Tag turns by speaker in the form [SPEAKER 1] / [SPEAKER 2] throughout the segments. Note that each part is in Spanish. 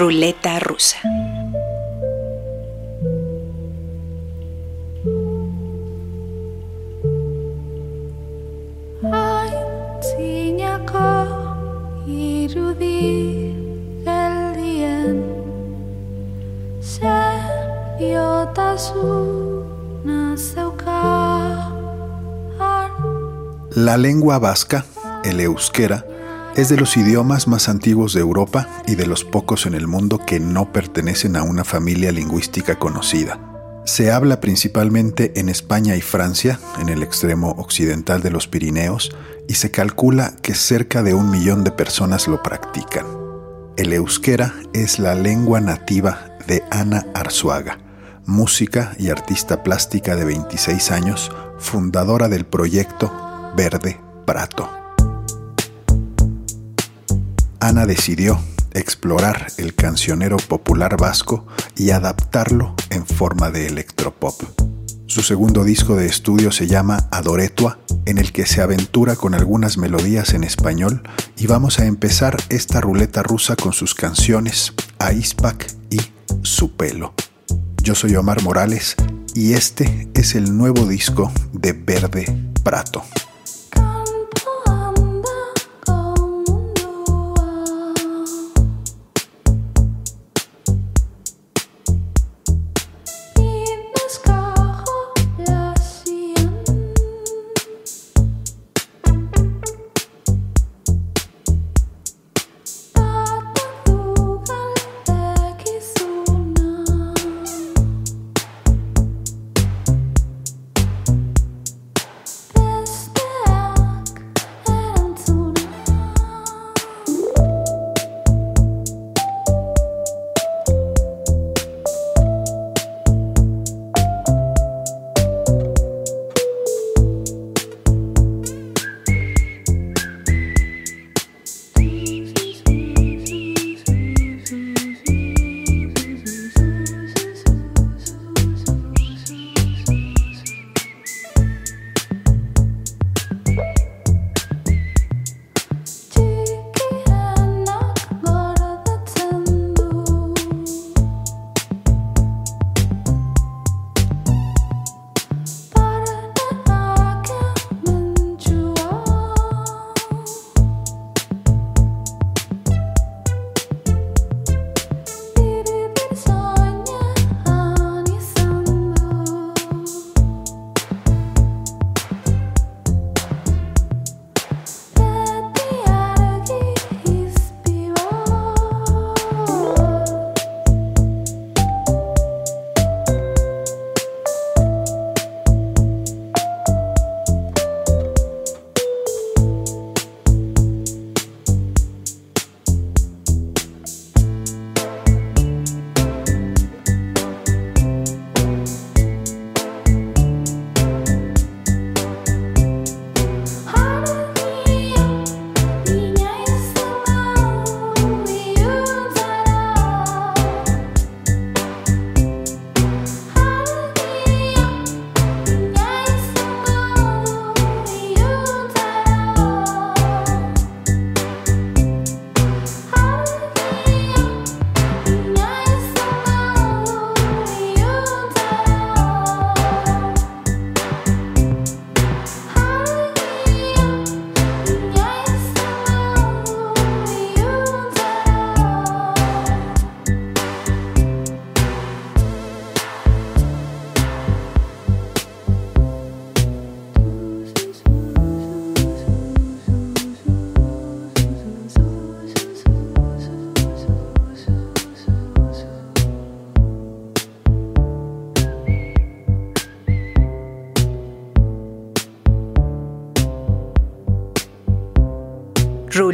[SPEAKER 1] Ruleta rusa.
[SPEAKER 2] La lengua vasca, el euskera, es de los idiomas más antiguos de Europa y de los pocos en el mundo que no pertenecen a una familia lingüística conocida. Se habla principalmente en España y Francia, en el extremo occidental de los Pirineos, y se calcula que cerca de un millón de personas lo practican. El euskera es la lengua nativa de Ana Arzuaga, música y artista plástica de 26 años, fundadora del proyecto Verde Prato. Ana decidió explorar el cancionero popular vasco y adaptarlo en forma de electropop. Su segundo disco de estudio se llama Adoretua, en el que se aventura con algunas melodías en español y vamos a empezar esta ruleta rusa con sus canciones Aispak y Su pelo. Yo soy Omar Morales y este es el nuevo disco de Verde Prato.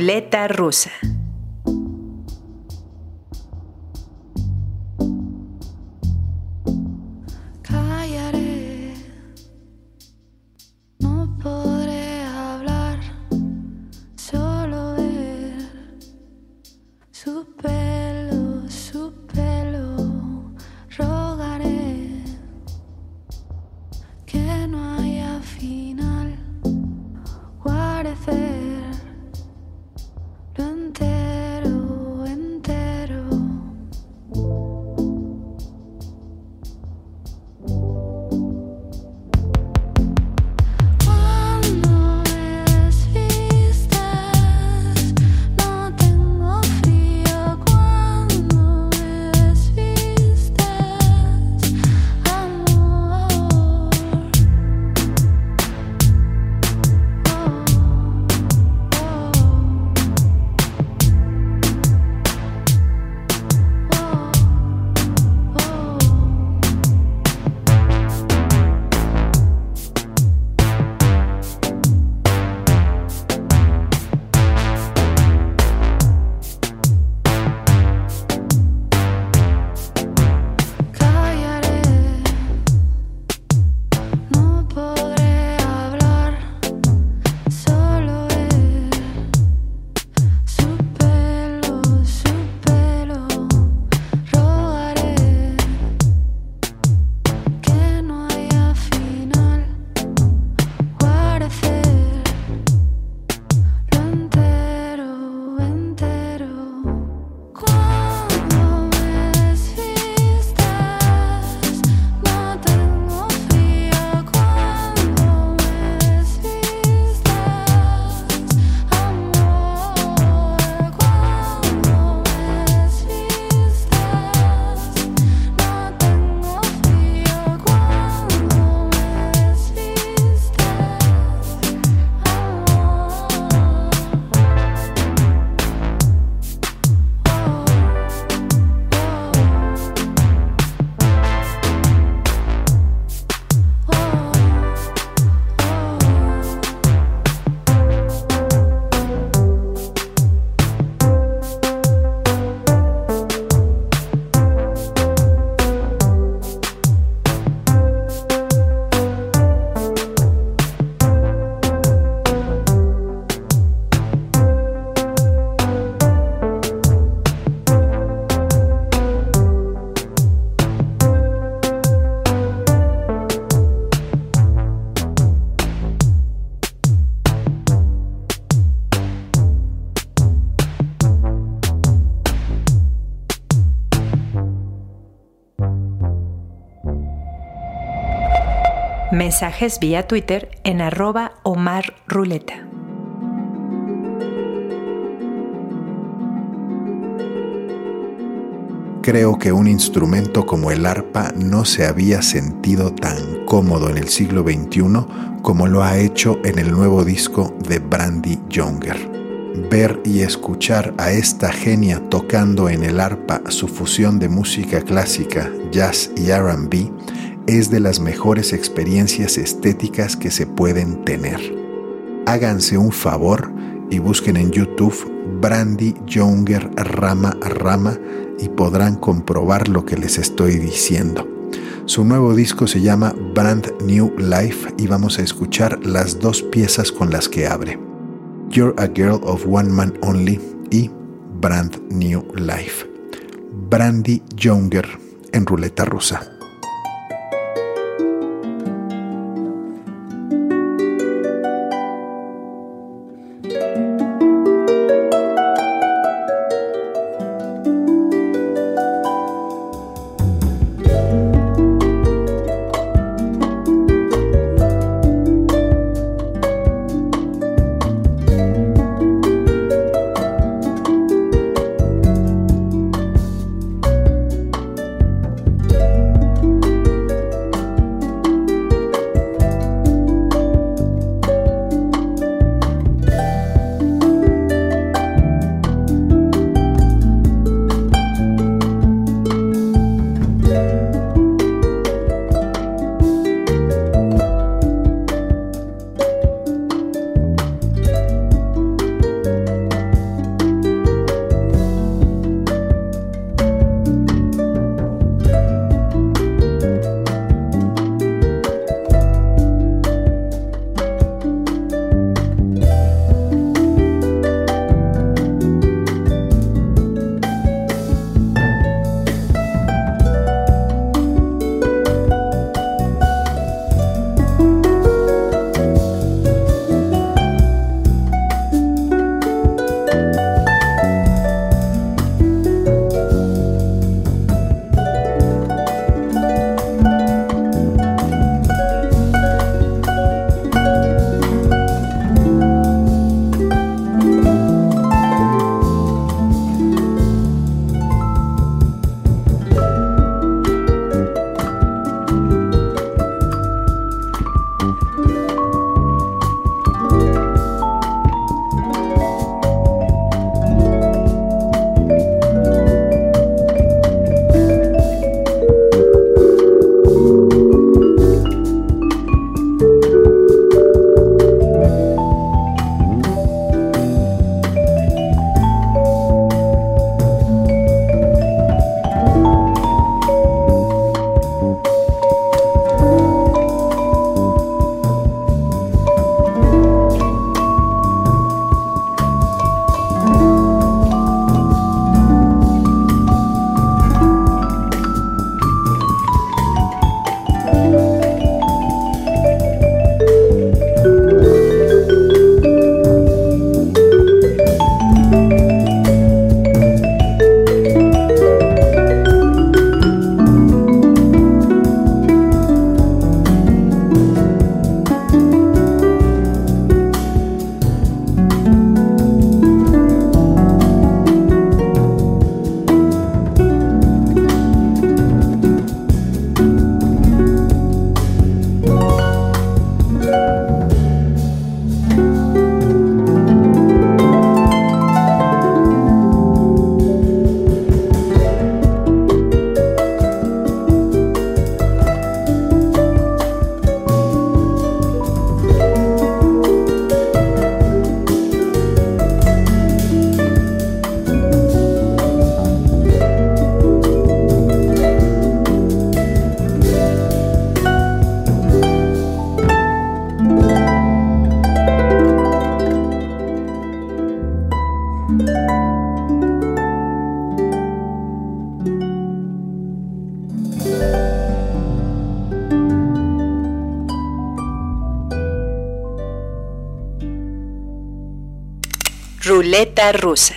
[SPEAKER 1] Ruleta rusa. Vía Twitter en arroba Omar Ruleta.
[SPEAKER 2] Creo que un instrumento como el arpa no se había sentido tan cómodo en el siglo XXI como lo ha hecho en el nuevo disco de Brandy Younger. Ver y escuchar a esta genia tocando en el arpa su fusión de música clásica, jazz y RB es de las mejores experiencias estéticas que se pueden tener. Háganse un favor y busquen en YouTube Brandy Younger Rama Rama y podrán comprobar lo que les estoy diciendo. Su nuevo disco se llama Brand New Life y vamos a escuchar las dos piezas con las que abre. You're a Girl of One Man Only y Brand New Life. Brandy Younger en ruleta rusa.
[SPEAKER 1] Ruleta rusa.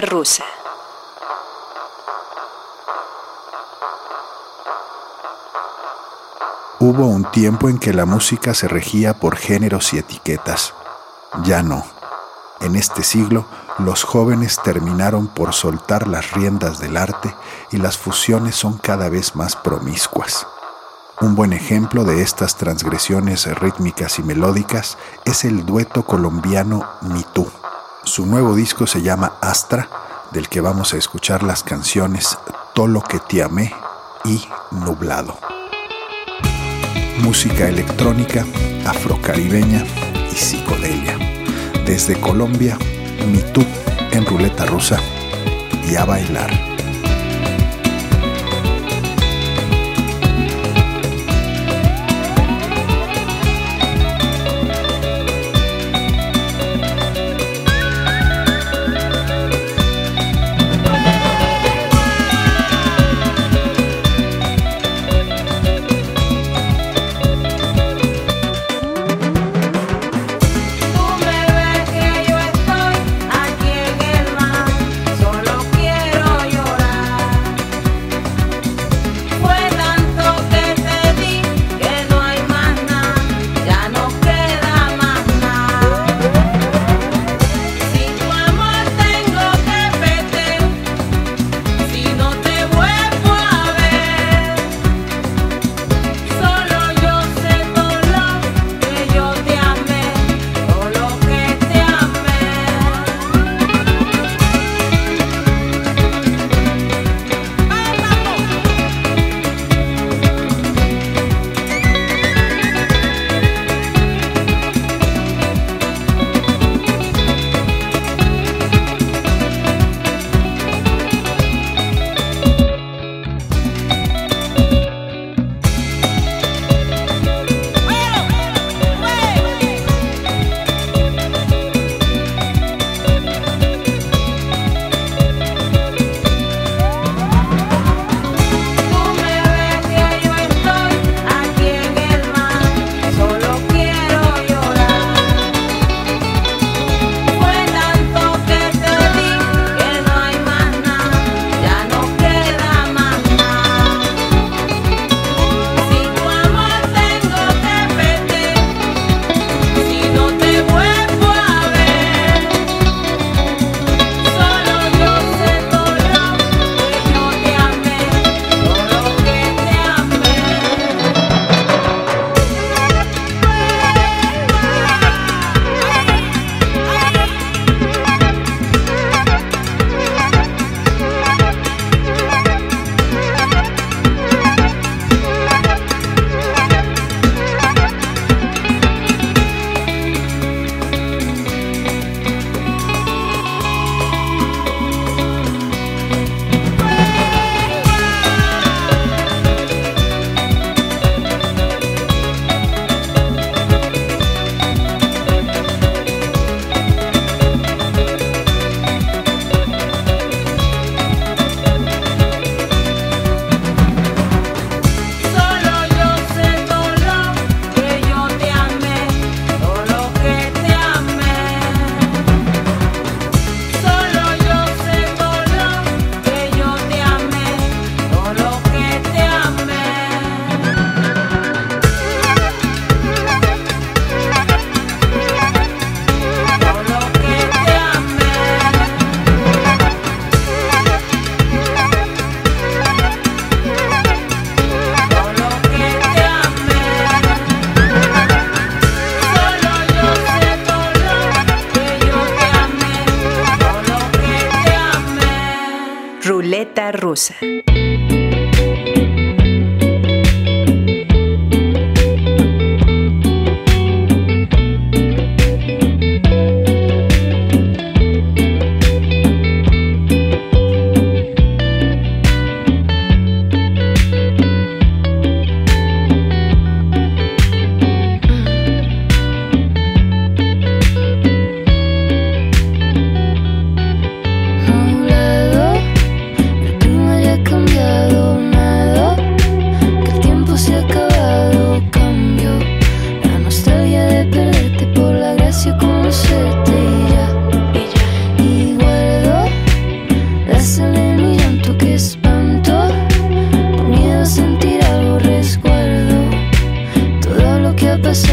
[SPEAKER 3] Rusa.
[SPEAKER 4] Hubo un tiempo en que la música se regía por géneros y etiquetas. Ya no. En este siglo, los jóvenes terminaron por soltar las riendas del arte y las fusiones son cada vez más promiscuas. Un buen ejemplo de estas transgresiones rítmicas y melódicas es el dueto colombiano Mitú. Su nuevo disco se llama Astra, del que vamos a escuchar las canciones Tolo que te amé y Nublado música electrónica, afrocaribeña y psicodelia. Desde Colombia, Mitú en ruleta rusa y a bailar.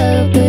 [SPEAKER 5] little
[SPEAKER 1] bit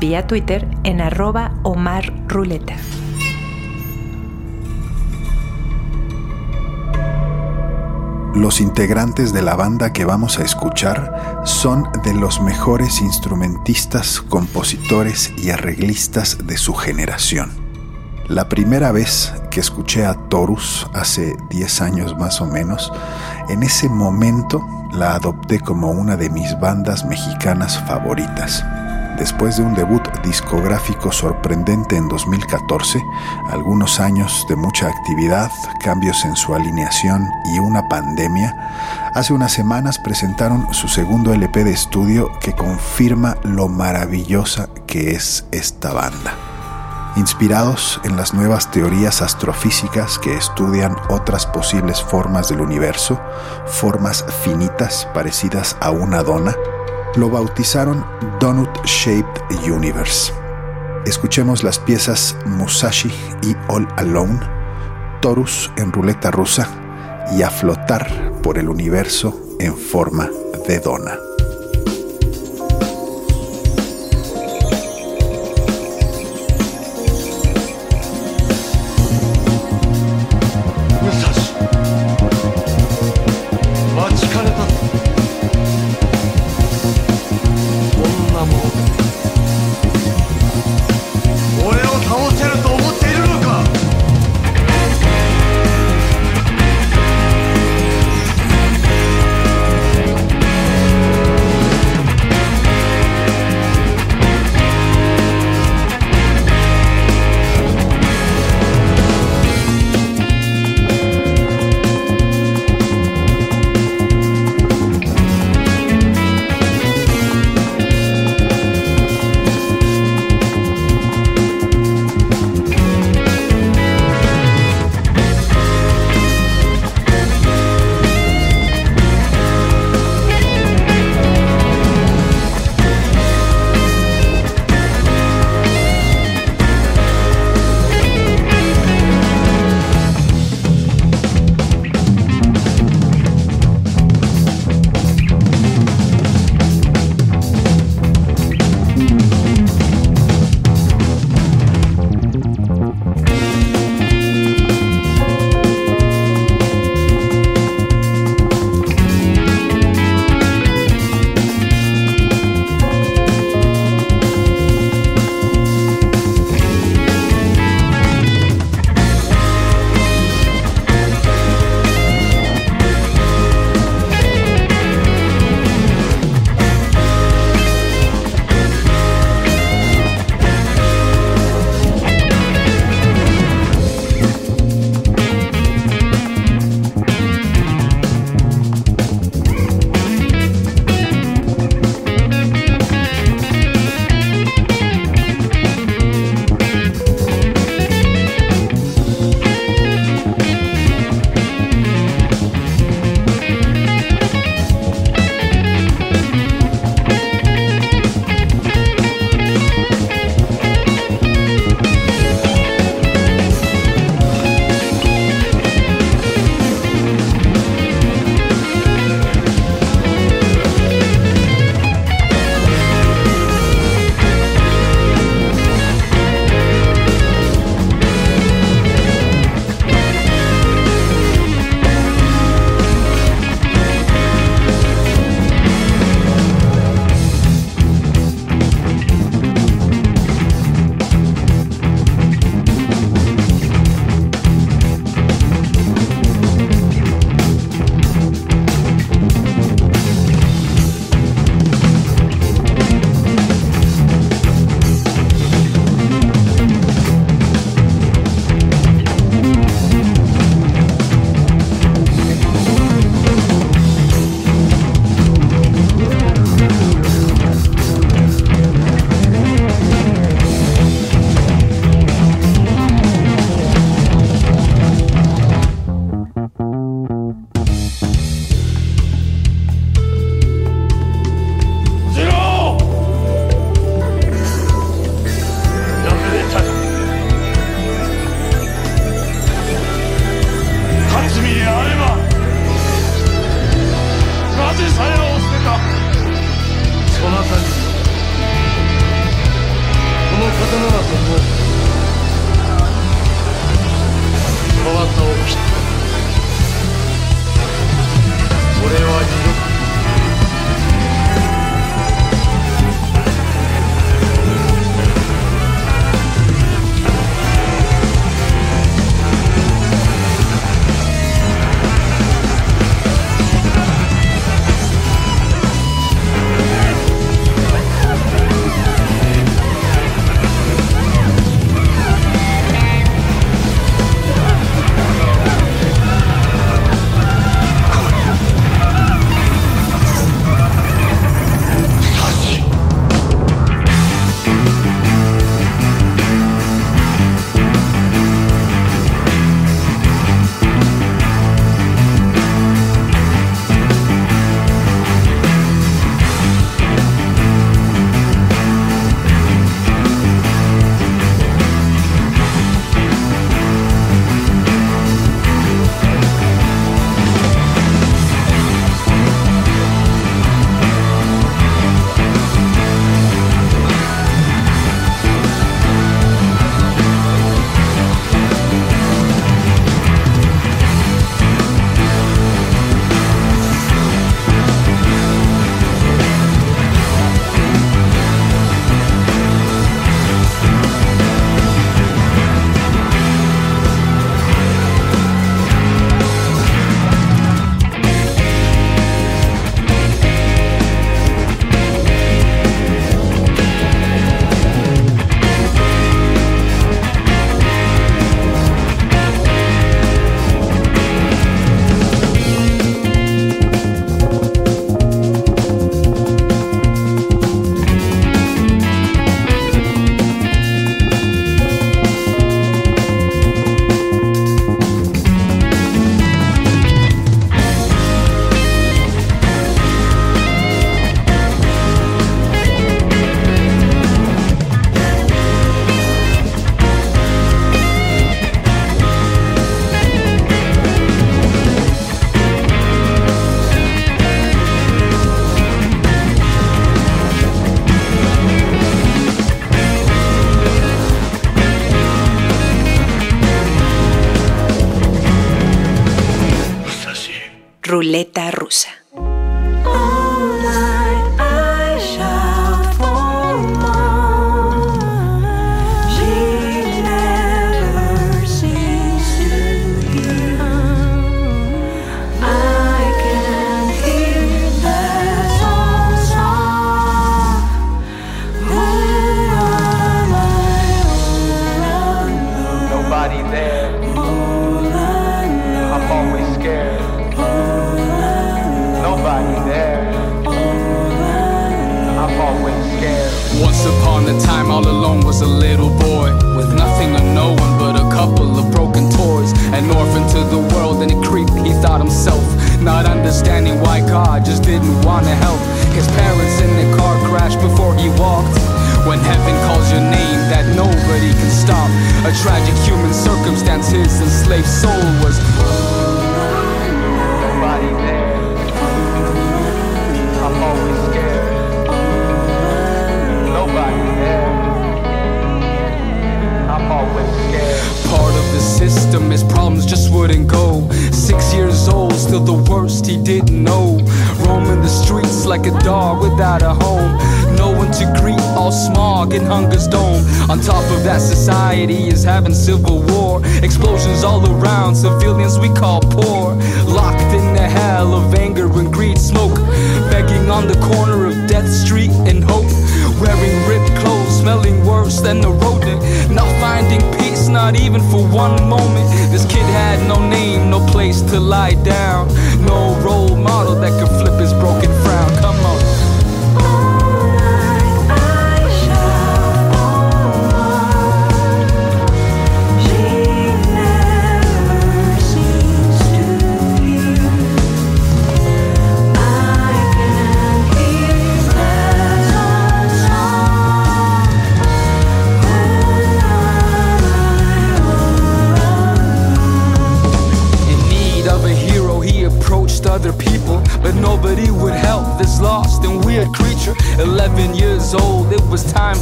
[SPEAKER 1] vía Twitter en arroba Omar Ruleta.
[SPEAKER 2] Los integrantes de la banda que vamos a escuchar son de los mejores instrumentistas, compositores y arreglistas de su generación. La primera vez que escuché a Torus, hace 10 años más o menos, en ese momento la adopté como una de mis bandas mexicanas favoritas. Después de un debut discográfico sorprendente en 2014, algunos años de mucha actividad, cambios en su alineación y una pandemia, hace unas semanas presentaron su segundo LP de estudio que confirma lo maravillosa que es esta banda. Inspirados en las nuevas teorías astrofísicas que estudian otras posibles formas del universo, formas finitas parecidas a una dona, lo bautizaron Donut Shaped Universe. Escuchemos las piezas Musashi y All Alone, Torus en ruleta rusa y a flotar por el universo en forma de dona.
[SPEAKER 1] Ruleta
[SPEAKER 6] understanding why God just didn't want to help. His parents in the car crash before he walked. When heaven calls your name that nobody can stop. A tragic human circumstance, his enslaved soul was. The system, his problems just wouldn't go. Six years old, still the worst he didn't know. Roaming the streets like a dog without a home. No one to greet, all smog in hunger's dome. On top of that, society is having civil war. Explosions all around, civilians we call poor. Locked in the hell of anger and greed, smoke. Begging on the corner of Death Street in hope. Wearing ripped clothes, smelling worse than a rodent. Not finding peace, not even for one moment. This kid had no name, no place to lie down. No role model that could flip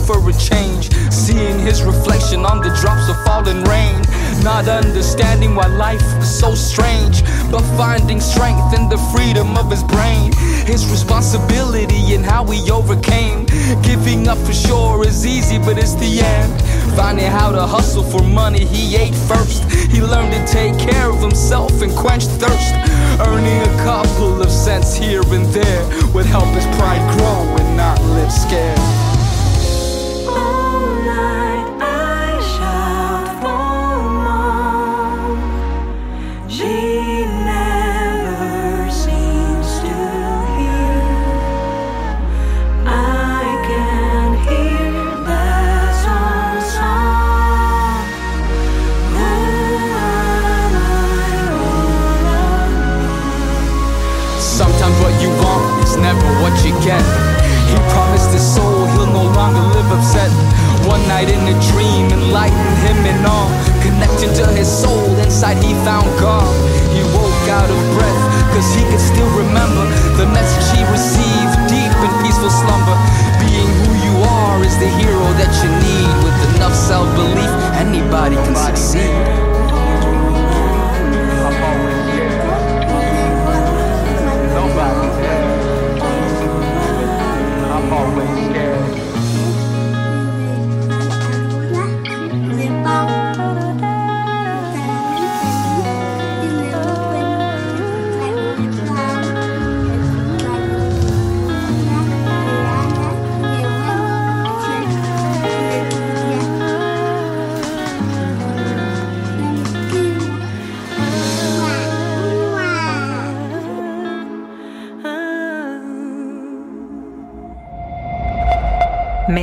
[SPEAKER 6] for a change. Seeing his reflection on the drops of falling rain, not understanding why life was so strange, but finding strength in the freedom of his brain. His responsibility and how he overcame. Giving up for sure is easy, but it's the end. Finding how to hustle for money, he ate first. He learned to take care of himself and quench thirst. Earning a couple of cents here and there would help his pride grow and not live scared.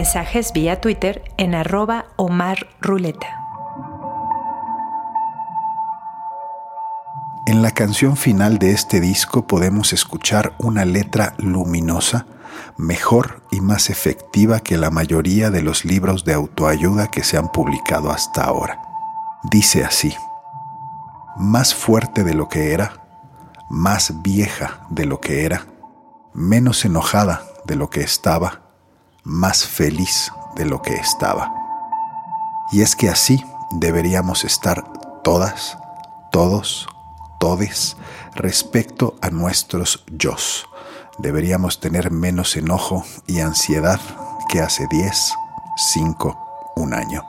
[SPEAKER 1] Mensajes vía Twitter en.
[SPEAKER 2] En la canción final de este disco podemos escuchar una letra luminosa, mejor y más efectiva que la mayoría de los libros de autoayuda que se han publicado hasta ahora. Dice así, más fuerte de lo que era, más vieja de lo que era, menos enojada de lo que estaba, más feliz de lo que estaba. Y es que así deberíamos estar todas, todos, todes, respecto a nuestros yos. Deberíamos tener menos enojo y ansiedad que hace 10, 5, un año.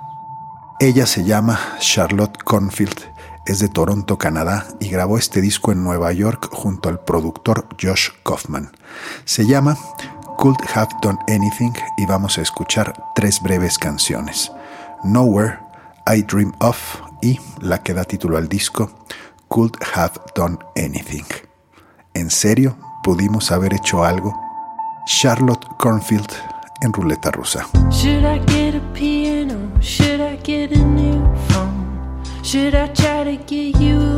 [SPEAKER 2] Ella se llama Charlotte Cornfield, es de Toronto, Canadá, y grabó este disco en Nueva York junto al productor Josh Kaufman. Se llama Could Have Done Anything y vamos a escuchar tres breves canciones. Nowhere, I Dream Of y la que da título al disco, Could Have Done Anything. ¿En serio pudimos haber hecho algo? Charlotte Cornfield en ruleta rusa.
[SPEAKER 4] Should I get a piano? Should I get a new phone? Should I try to get you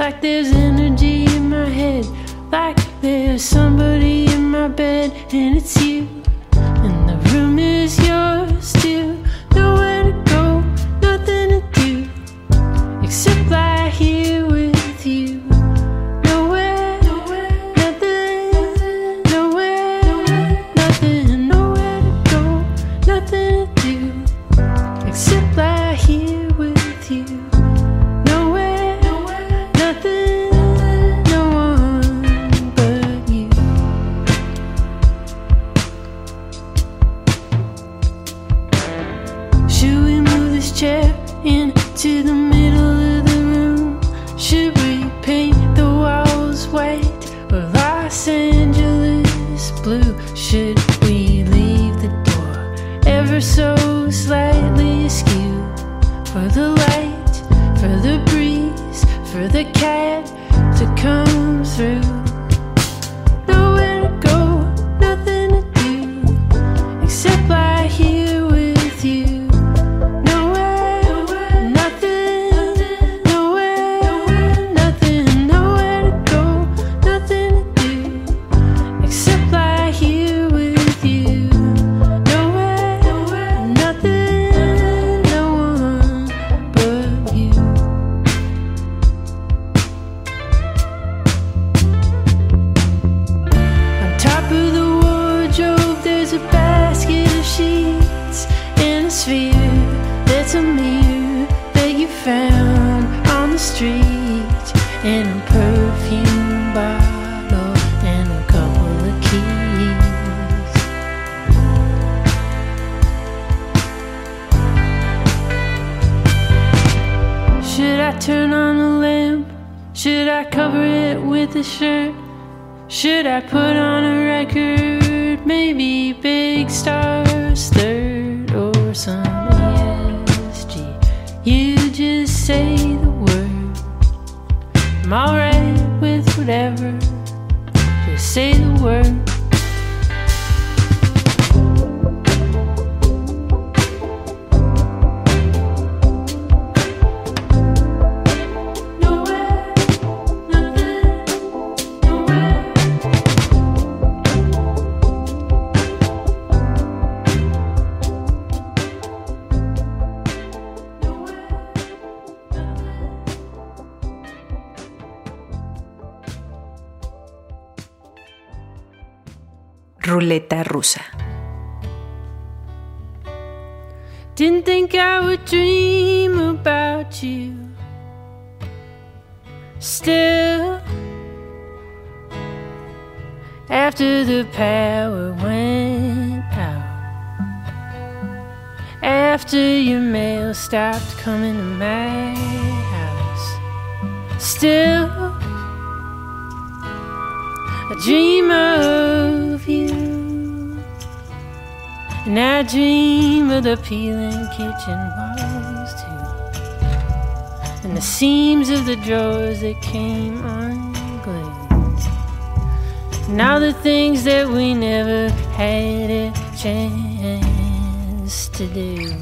[SPEAKER 4] Like there's energy in my head, like there's somebody in my bed, and it's you. And the room is yours too. Nowhere to go, nothing to do except lie here whatever. Just say the word.
[SPEAKER 1] Ruleta rusa.
[SPEAKER 4] Didn't think I would dream about you. Still, after the power went out, after your mail stopped coming to my house, still, I dream of you. And I dream of the peeling kitchen walls too. And the seams of the drawers that came unglued. All the things that we never had a chance to do.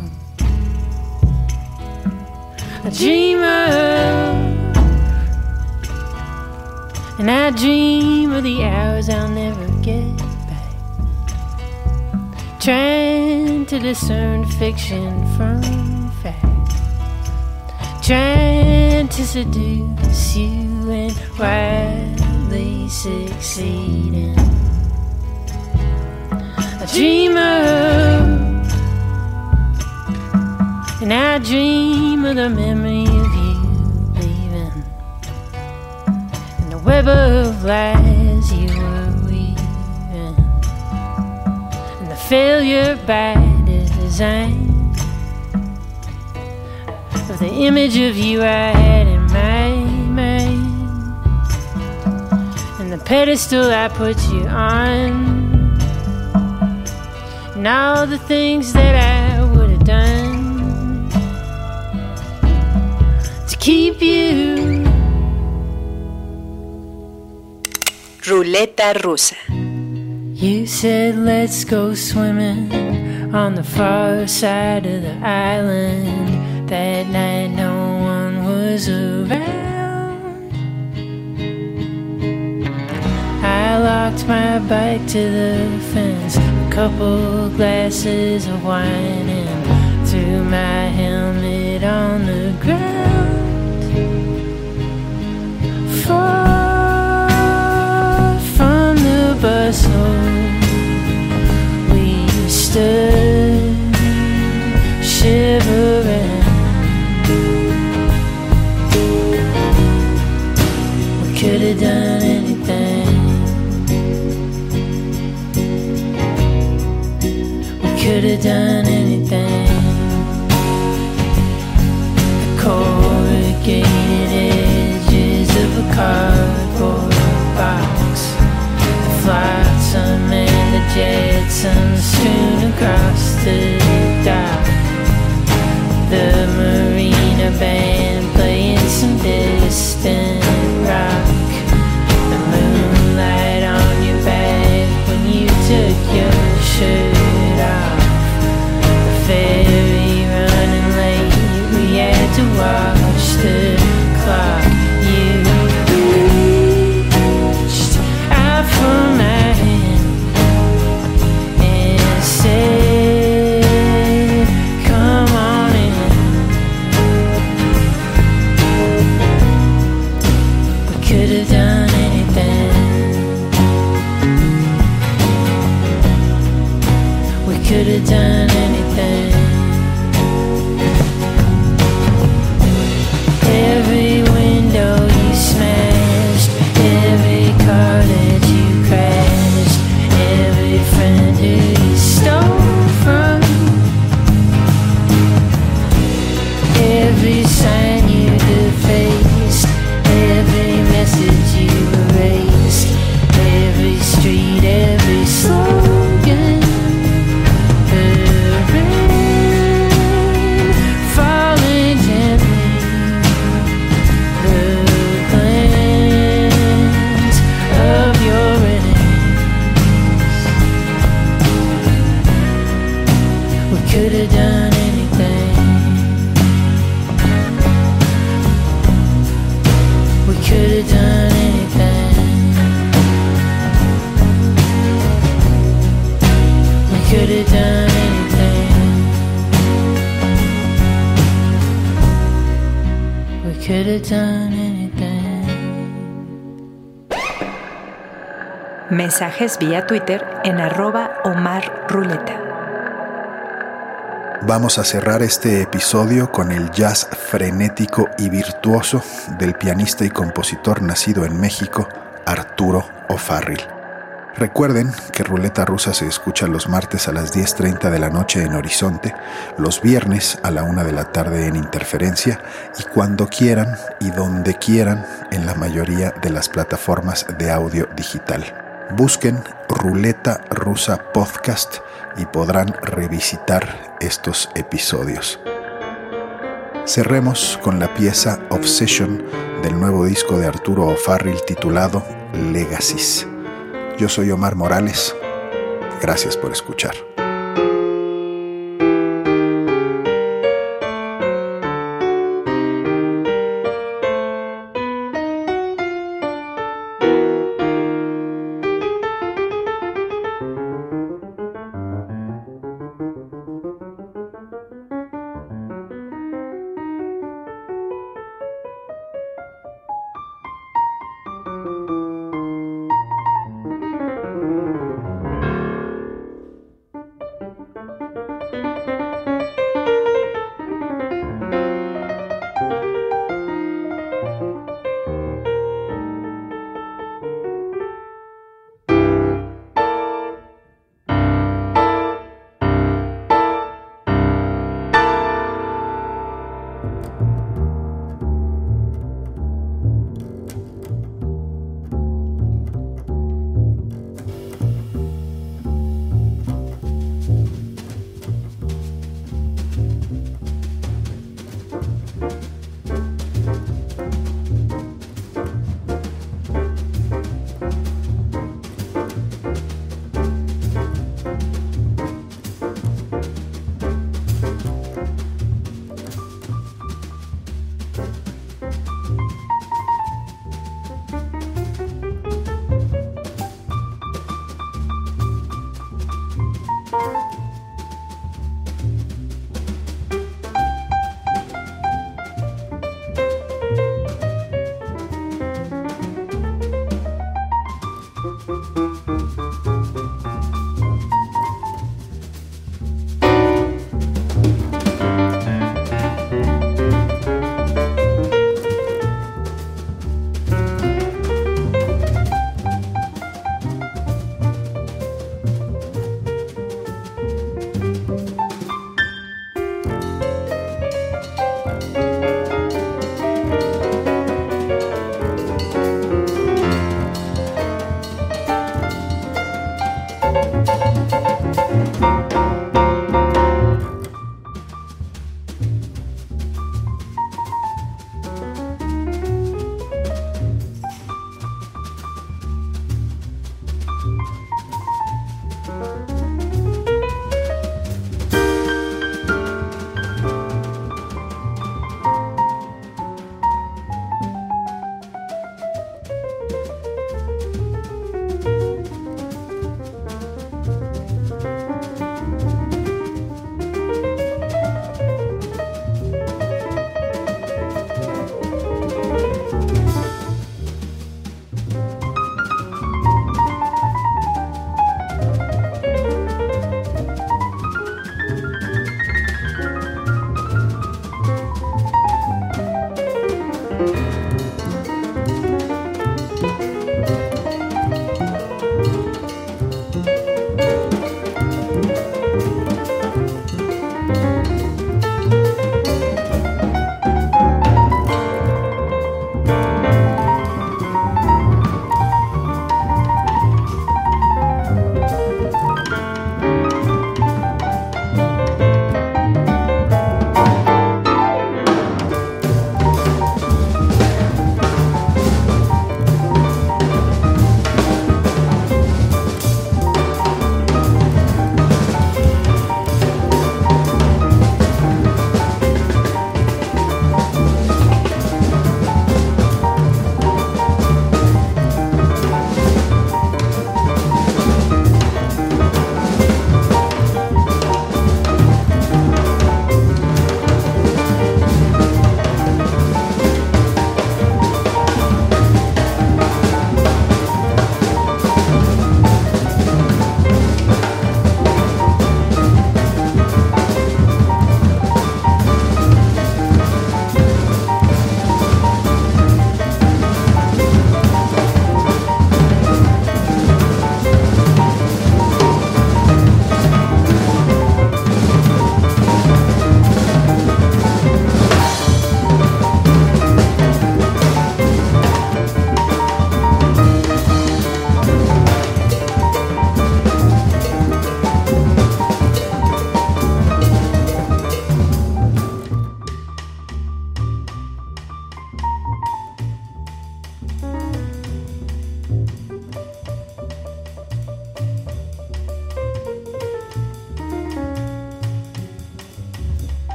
[SPEAKER 4] I dream of, and I dream of the hours I'll never get trying to discern fiction from fact, trying to seduce you and wildly succeeding. A dreamer, And I dream of the memory of you leaving. And the web of lies you were failure by design of the image of you I had in my mind. And the pedestal I put you on. And all the things that I would have done to keep you.
[SPEAKER 1] Ruleta rusa.
[SPEAKER 4] You said, let's go swimming on the far side of the island. That night, no one was around. I locked my bike to the fence, a couple glasses of wine, and threw my helmet on the ground. Far bustle, we stood shivering. We could have done anything. We could have done anything. The corrugated jetsam strewn across the could have done anything. We could have.
[SPEAKER 1] Mensajes vía Twitter en arroba Omar Ruleta.
[SPEAKER 2] Vamos a cerrar este episodio con el jazz frenético y virtuoso del pianista y compositor nacido en México, Arturo O'Farrill. Recuerden que Ruleta Rusa se escucha los martes a las 10.30 de la noche en Horizonte, los viernes a la 1 de la tarde en Interferencia y cuando quieran y donde quieran en la mayoría de las plataformas de audio digital. Busquen Ruleta Rusa Podcast y podrán revisitar estos episodios. Cerremos con la pieza Obsession del nuevo disco de Arturo O'Farrill titulado Legacies. Yo soy Omar Morales. Gracias por escuchar.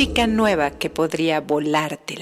[SPEAKER 3] Música nueva que podría volarte.